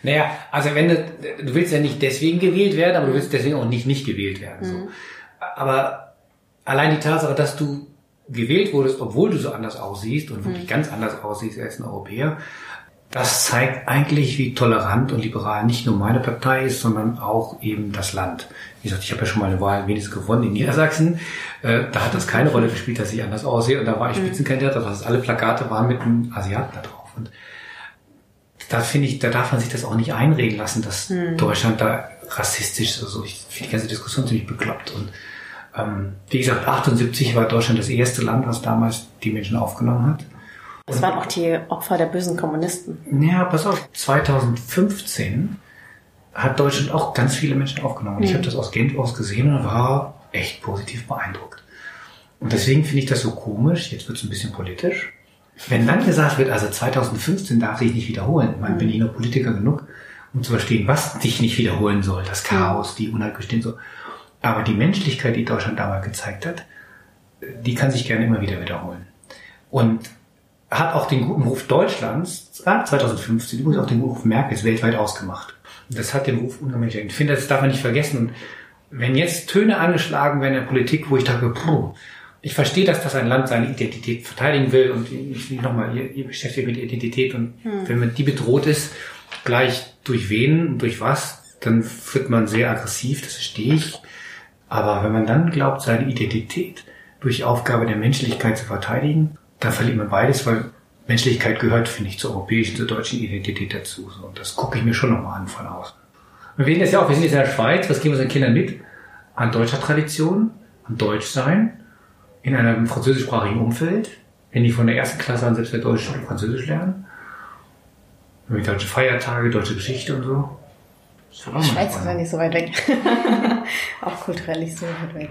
Naja, also wenn du, du willst ja nicht deswegen gewählt werden, aber du willst deswegen auch nicht nicht gewählt werden. So. Mhm. Aber allein die Tatsache, dass du gewählt wurdest, obwohl du so anders aussiehst und wirklich mhm. ganz anders aussiehst als ein Europäer, das zeigt eigentlich, wie tolerant und liberal nicht nur meine Partei ist, sondern auch eben das Land. Wie gesagt, ich habe ja schon mal eine Wahl wenigstens gewonnen in Niedersachsen. Äh, da hat das keine Rolle gespielt, dass ich anders aussehe. Und da war ich mhm. Spitzenkandidat, also alle Plakate waren mit einem Asiaten da drauf. Und da finde ich, da darf man sich das auch nicht einreden lassen, dass mhm. Deutschland da rassistisch ist. Also ich finde die ganze Diskussion ziemlich bekloppt. Und ähm, wie gesagt, 78 war Deutschland das erste Land, was damals die Menschen aufgenommen hat. Das waren auch die Opfer der bösen Kommunisten. Ja, pass auf, 2015 hat Deutschland auch ganz viele Menschen aufgenommen. Mhm. Ich habe das aus Gent aus gesehen und war echt positiv beeindruckt. Und deswegen finde ich das so komisch, jetzt wird es ein bisschen politisch, wenn dann gesagt wird, also 2015 darf sich nicht wiederholen. Man mhm. bin ich noch Politiker genug, um zu verstehen, was sich nicht wiederholen soll. Das Chaos, die Unheilgestehen so. Aber die Menschlichkeit, die Deutschland damals gezeigt hat, die kann sich gerne immer wieder wiederholen. Und hat auch den guten Ruf Deutschlands 2015 übrigens auch den guten Ruf Merkels weltweit ausgemacht. Das hat den Ruf unheimlich. Ich finde, das darf man nicht vergessen. Und wenn jetzt Töne angeschlagen werden in der Politik, wo ich dachte, puh, ich verstehe, dass das ein Land seine Identität verteidigen will und ich nochmal, ihr, ihr beschäftigt mit Identität und hm. wenn man die bedroht ist, gleich durch wen und durch was, dann wird man sehr aggressiv, das verstehe ich. Aber wenn man dann glaubt, seine Identität durch Aufgabe der Menschlichkeit zu verteidigen, da verliert man beides, weil Menschlichkeit gehört, finde ich, zur europäischen, zur deutschen Identität dazu. So, und das gucke ich mir schon nochmal an von außen. Wir wählen das ja auch, wir sind jetzt in der Schweiz, was geben wir unseren Kindern mit? An deutscher Tradition, an Deutschsein, in einem französischsprachigen Umfeld, wenn die von der ersten Klasse an selbst der Deutsch und Französisch lernen. Mit deutsche Feiertage, deutsche Geschichte und so. Die Schweiz ist ja nicht so weit weg. auch kulturell nicht so weit weg.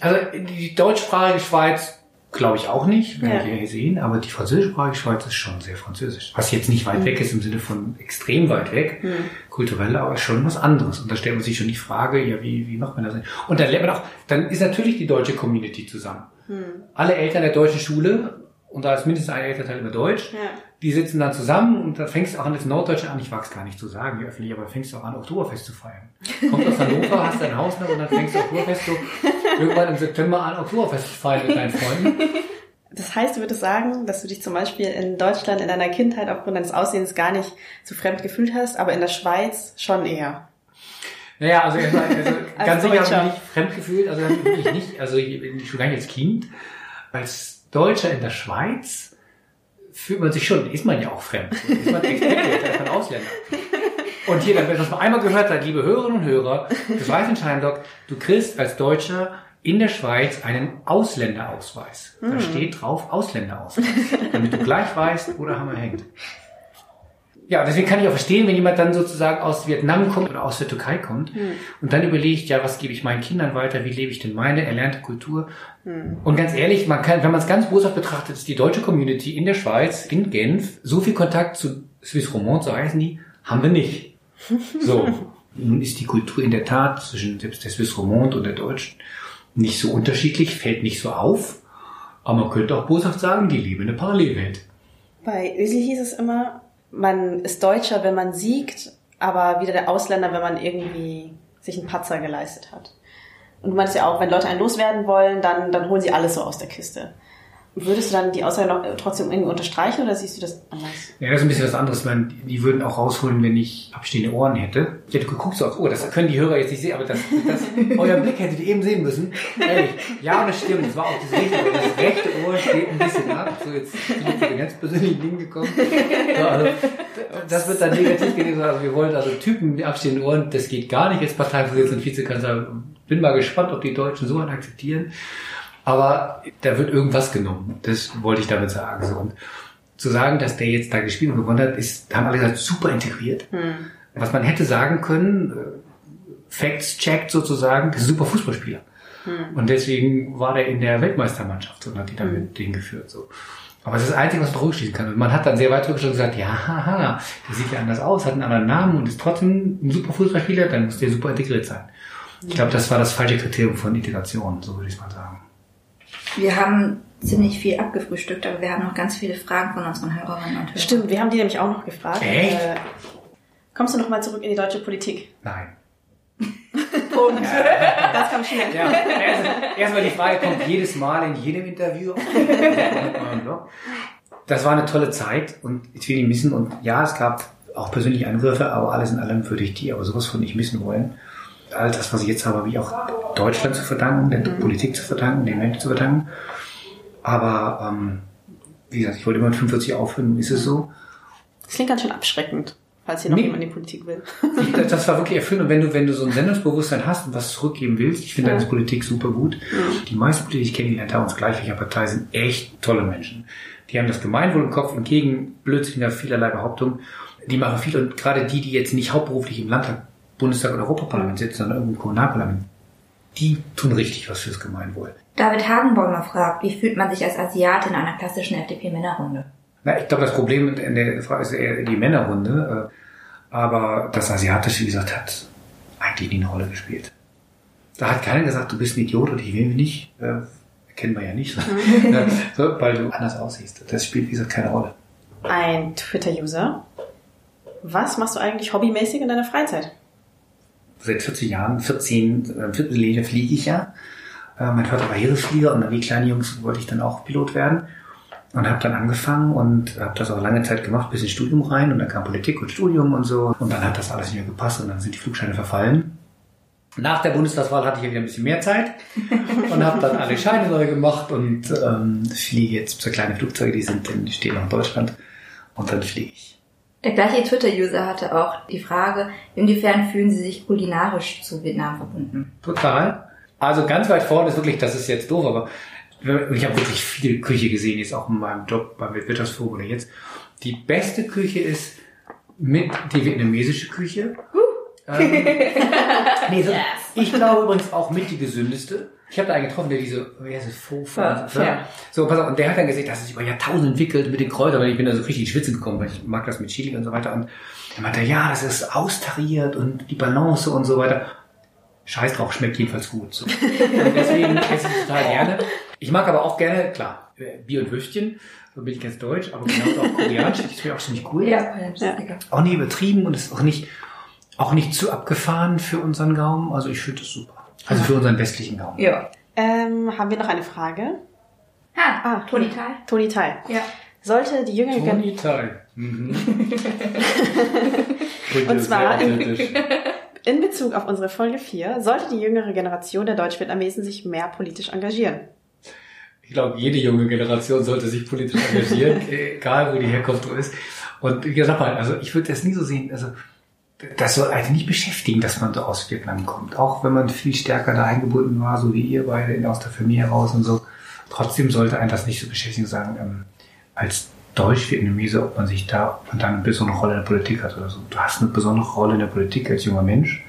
Also die deutschsprachige Schweiz glaube ich auch nicht, werden Ja. wir hier sehen, aber die französischsprachige Schweiz ist schon sehr französisch. Was jetzt nicht weit weg ist im Sinne von extrem weit weg, kulturell, aber schon was anderes. Und da stellt man sich schon die Frage, ja, wie, wie macht man das? Und dann lernt man auch, dann ist natürlich die deutsche Community zusammen. Alle Eltern der deutschen Schule, und da ist mindestens ein Elternteil immer Deutsch, Ja. die sitzen dann zusammen und dann fängst du auch an als Norddeutsche an, ich wag's gar nicht zu sagen, wie öffentlich, aber fängst du auch an, Oktoberfest zu feiern. Kommst aus Hannover, hast dein Haus noch und dann fängst du Oktoberfest so irgendwann im September an, Oktoberfest feiern mit deinen Freunden. Das heißt, du würdest sagen, dass du dich zum Beispiel in Deutschland in deiner Kindheit aufgrund deines Aussehens gar nicht zu fremd gefühlt hast, aber in der Schweiz schon eher. Naja, also, also Als ganz sicher habe ich mich nicht fremd gefühlt, also wirklich nicht, also ich- schon gar nicht als Kind. Als Deutscher in der Schweiz fühlt man sich schon, ist man ja auch fremd. Ist man Expatriate, ist man Ausländer. Und hier, wenn das mal einmal gehört hat, liebe Hörerinnen und Hörer, des Weißen Scheinblock, du kriegst als Deutscher in der Schweiz einen Ausländerausweis. Da steht drauf Ausländerausweis, damit du gleich weißt, wo der Hammer hängt. Ja, deswegen kann ich auch verstehen, wenn jemand dann sozusagen aus Vietnam kommt oder aus der Türkei kommt und dann überlegt, ja, was gebe ich meinen Kindern weiter, wie lebe ich denn meine erlernte Kultur? Und ganz ehrlich, man kann, wenn man es ganz boshaft betrachtet, ist die deutsche Community in der Schweiz, in Genf, so viel Kontakt zu Swiss Romand, so heißen die, haben wir nicht. So. Nun ist die Kultur in der Tat zwischen selbst der Swiss Romand und der Deutschen nicht so unterschiedlich, fällt nicht so auf. Aber man könnte auch boshaft sagen, die leben in einer Parallelwelt. Bei Özil hieß es immer, man ist Deutscher, wenn man siegt, aber wieder der Ausländer, wenn man irgendwie sich einen Patzer geleistet hat. Und du meinst ja auch, wenn Leute einen loswerden wollen, dann, dann holen sie alles so aus der Kiste. Würdest du dann die Aussage noch äh, trotzdem irgendwie unterstreichen oder siehst du das anders? Ja, das ist ein bisschen was anderes. Ich meine, die würden auch rausholen, wenn ich abstehende Ohren hätte. Ja, du guckst so aufs Ohr, das können die Hörer jetzt nicht sehen, aber das, das euer Blick hättet ihr eben sehen müssen. Ehrlich, ja, das stimmt. Das war auch das rechte Ohr. Das rechte Ohr steht ein bisschen ab. So, jetzt bin ich zu den ganz persönlichen Dingen gekommen. So, also, das wird dann negativ gewesen. Also, wir wollen also Typen mit abstehenden Ohren, das geht gar nicht als Parteivorsitzender und Vizekanzler. Bin mal gespannt, ob die Deutschen so einen akzeptieren. Aber da wird irgendwas genommen. Das wollte ich damit sagen. So. Und zu sagen, dass der jetzt da gespielt und gewonnen hat, ist, haben alle gesagt, super integriert. Was man hätte sagen können, äh, Facts checkt sozusagen, das ist ein super Fußballspieler. Und deswegen war der in der Weltmeistermannschaft und hat die dann mit denen geführt. So. Aber das ist das Einzige, was man zurückschließen kann. Und man hat dann sehr weit und gesagt, ja, haha, der sieht ja anders aus, hat einen anderen Namen und ist trotzdem ein super Fußballspieler, dann muss der super integriert sein. Ich glaube, das war das falsche Kriterium von Integration, so würde ich es mal sagen. Wir haben ziemlich viel abgefrühstückt, aber wir haben noch ganz viele Fragen von unseren Hörerinnen und Hörern. Stimmt, wir haben die nämlich auch noch gefragt. Echt? Äh, kommst du noch mal zurück in die deutsche Politik? Nein. Punkt. Das kam schnell. Ja, erst- erstmal die Frage kommt jedes Mal in jedem Interview. Das war eine tolle Zeit und ich will die missen. Und ja, es gab auch persönliche Angriffe, aber alles in allem würde ich die aber sowas von nicht missen wollen. All das, was ich jetzt habe, habe ich auch Deutschland zu verdanken, der Politik zu verdanken, den Menschen zu verdanken. Aber ähm, wie gesagt, ich wollte immer mit 45 aufhören, ist es so. Das klingt ganz schön abschreckend, falls hier noch Nee. jemand in die Politik will. Das- war wirklich erfüllend. Und wenn du, wenn du so ein Sendungsbewusstsein hast und was zurückgeben willst, ich finde Ja. deine Politik super gut. Die meisten Politiker, die ich kennengelernt habe, uns gleich welcher Partei, sind echt tolle Menschen. Die haben das Gemeinwohl im Kopf und gegen Blödsinner vielerlei Behauptungen. Die machen viel und gerade die, die jetzt nicht hauptberuflich im Landtag, Bundestag oder Europaparlament sitzen, sondern irgendwo im Kommunalparlament, die tun richtig was fürs Gemeinwohl. David Hagenbäumer fragt, wie fühlt man sich als Asiat in einer klassischen FDP-Männerrunde? Na, ich glaube, das Problem in der Frage ist eher die Männerrunde. äh, Aber das Asiatische, wie gesagt, hat eigentlich nie eine Rolle gespielt. Da hat keiner gesagt, du bist ein Idiot und ich will mich nicht. Äh, kennen wir ja nicht. Ja, so, weil du anders aussiehst. Das spielt, wie gesagt, keine Rolle. Ein Twitter-User. Was machst du eigentlich hobbymäßig in deiner Freizeit? Seit 40 Jahren, 14, äh, Vierteljahre fliege ich ja. Äh, mein Vater war Heeresflieger und wie kleine Jungs wollte ich dann auch Pilot werden. Und habe dann angefangen und habe das auch lange Zeit gemacht, bis ins Studium rein. Und dann kam Politik und Studium und so. Und dann hat das alles nicht mehr gepasst und dann sind die Flugscheine verfallen. Nach der Bundestagswahl hatte ich ja wieder ein bisschen mehr Zeit und habe dann alle Scheine neu gemacht und ähm, fliege jetzt so kleine Flugzeuge, die sind in, stehen noch in Deutschland und dann fliege ich. Der gleiche Twitter-User hatte auch die Frage, inwiefern fühlen Sie sich kulinarisch zu Vietnam verbunden? Total. Also ganz weit vorne ist wirklich, das ist jetzt doof, aber ich habe wirklich viel Küche gesehen, jetzt auch in meinem Job beim Wirtschaftsforum oder jetzt. Die beste Küche ist mit die vietnamesische Küche Ähm, nee, so, ich glaube übrigens auch mit die gesündeste. Ich habe da einen getroffen, der diese, wie heißt es, Faux, Ja, ja. So, pass auf, und der hat dann gesagt, das ist über Jahrtausende entwickelt mit den Kräutern, und ich bin da so richtig in Schwitzen gekommen, weil ich mag das mit Chili und so weiter. Und er meinte, ja, das ist austariert und die Balance und so weiter. Scheiß drauf, schmeckt jedenfalls gut. So. Und deswegen esse ich total gerne. Ich mag aber auch gerne, klar, Bier und Würstchen, so bin ich ganz deutsch, aber genauso auch koreanisch, das ist mir auch ziemlich cool. Ja, das lecker. Auch nicht übertrieben und ist auch nicht, auch nicht zu abgefahren für unseren Gaumen. Also ich finde das super. Also für unseren westlichen Gaumen. Ja. Ähm, haben wir noch eine Frage? Ha, Ah, Toni Tal. Toni Teil. Ja. Sollte die jüngere Toni Teil. Mhm. Und zwar authentisch. in Bezug auf unsere Folge 4, sollte die jüngere Generation der Deutsch-Vietnamesen sich mehr politisch engagieren? Ich glaube, jede junge Generation sollte sich politisch engagieren, egal wo die Herkunft ist. Und wie gesagt, mal, also ich würde das nie so sehen, also das soll eigentlich nicht beschäftigen, dass man so aus Vietnam kommt. Auch wenn man viel stärker da eingebunden war, so wie ihr beide aus der Familie heraus und so. Trotzdem sollte einen das nicht so beschäftigen, sagen, ähm, als Deutsch-Vietnamese, ob man sich da, ob man da eine besondere Rolle in der Politik hat oder so. Du hast eine besondere Rolle in der Politik als junger Mensch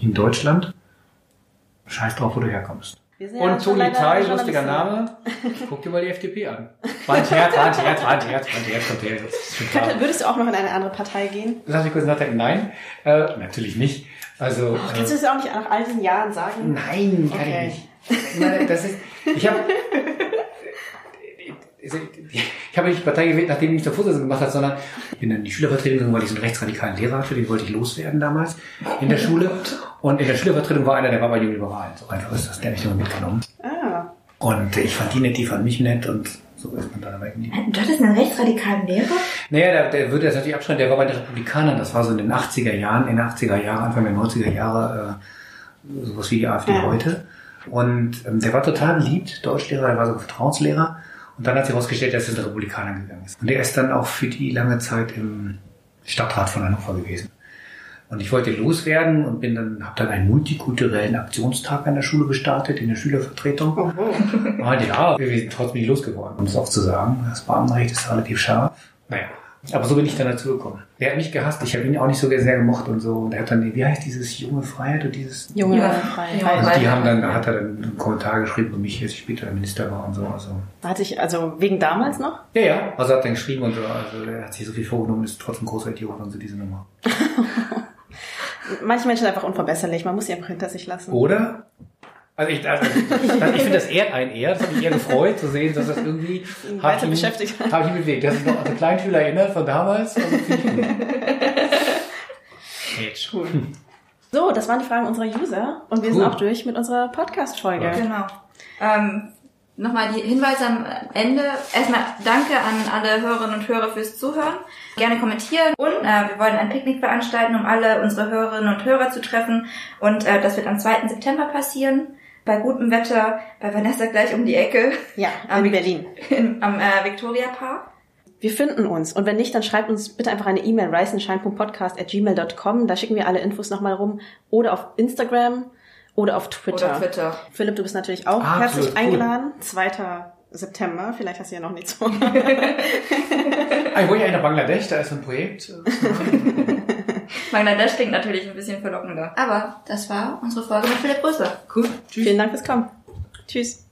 in Deutschland. Scheiß drauf, wo du herkommst. Wir sind ja Und Toni leider Tai, lustiger Name. Guck dir mal die FDP an. Wand, Herz, Wand, Herz, Wand, Herz, Wand, Herz, kommt her. Könnte, würdest du auch noch in eine andere Partei gehen? Lass mich kurz nachdenken. Nein, äh, natürlich nicht. Also, Kannst du äh, das auch nicht nach all diesen Jahren sagen? nein, kann Okay. ich nicht. Nein, das ist, ich habe, ich habe nicht die Partei gewählt, nachdem ich mich der Vorsitzende gemacht habe, sondern bin dann in die Schülervertretung gegangen, weil ich so einen rechtsradikalen Lehrer hatte, den wollte ich loswerden damals in der Schule. Und in der Schülervertretung war einer, der war bei Jungen Liberalen. So einfach ist das, der hat mich immer mitgenommen. Ah, Und ich fand die nett, die fand mich nett und so ist man dann dabei geblieben. Du hattest einen rechtsradikalen Lehrer? Naja, der, der würde das natürlich abschreiben, der war bei den Republikanern, das war so in den 80er Jahren, in den 80er Jahren, Anfang der 90er Jahre, äh, sowas wie die AfD Ja. heute. Und ähm, der war total beliebt, Deutschlehrer, der war sogar Vertrauenslehrer. Und dann hat sich herausgestellt, dass er zu den Republikanern gegangen ist. Und der ist dann auch für die lange Zeit im Stadtrat von Hannover gewesen. Und ich wollte loswerden und bin dann, habe dann einen multikulturellen Aktionstag an der Schule gestartet, in der Schülervertretung. Und ja, wir sind trotzdem nicht losgeworden, um es auch zu sagen. Das Beamtenrecht ist relativ scharf. Naja. Aber so bin ich dann dazu gekommen. Der hat mich gehasst, ich habe ihn auch nicht so sehr gemocht und so. Und er hat dann, wie heißt dieses junge Freiheit und dieses. junge Ja, Freiheit. Also die haben dann, da hat er dann einen Kommentar geschrieben über mich, als ich später Minister war und so. Also. Hat sich, also wegen damals noch? Ja, ja. Also hat er geschrieben und so. Also er hat sich so viel vorgenommen, ist trotzdem großer Idiot und so diese Nummer. Manche Menschen sind einfach unverbesserlich, man muss sie einfach hinter sich lassen. Oder? Also ich, also, ich finde, das ehrt einen eher. Das hat mich eher gefreut zu sehen, dass das irgendwie weiter beschäftigt hat. Habe ich ihn bewegt. Das ist noch an so kleinen Schüler erinnert von damals. Also ich. Mensch. So, das waren die Fragen unserer User und wir Cool. sind auch durch mit unserer Podcast-Folge. Genau. Ähm, Nochmal die Hinweise am Ende. Erstmal danke an alle Hörerinnen und Hörer fürs Zuhören. Gerne kommentieren. Und äh, wir wollen ein Picknick veranstalten, um alle unsere Hörerinnen und Hörer zu treffen. Und äh, das wird am 2. September passieren. Bei gutem Wetter, bei Vanessa gleich um die Ecke. Ja, Am- in Berlin. In, am äh, Victoria Park. Wir finden uns. Und wenn nicht, dann schreibt uns bitte einfach eine E-Mail, reisenschein.podcast.gmail.com. Da schicken wir alle Infos nochmal rum. Oder auf Instagram oder auf Twitter. Oder Twitter. Philipp, du bist natürlich auch Ah, herzlich cool. eingeladen. 2. September. Vielleicht hast du ja noch nichts vor. Ah, Ich wollte ja nach Bangladesch, da ist so ein Projekt. Bangladesch klingt natürlich ein bisschen verlockender. Aber das war unsere Folge mit Philipp Rösler. Cool. Tschüss. Vielen Dank fürs Kommen. Tschüss.